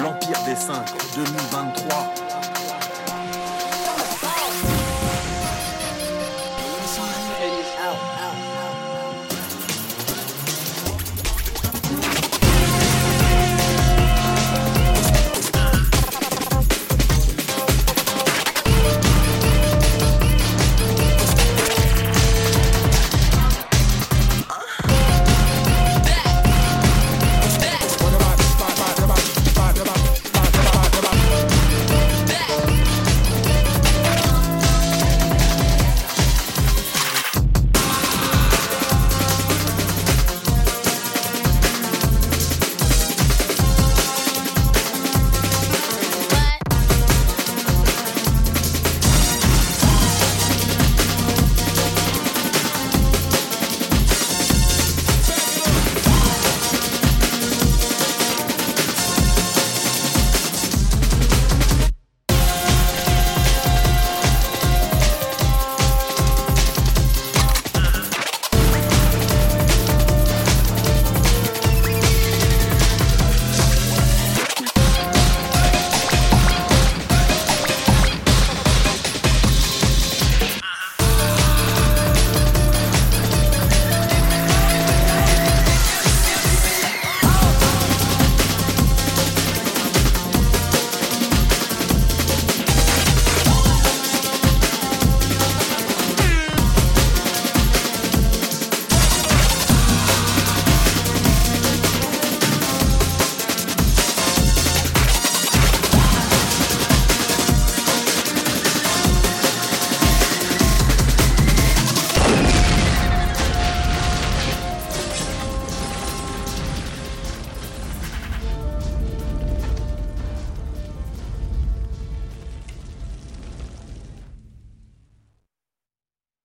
L'Empire des 5 2023.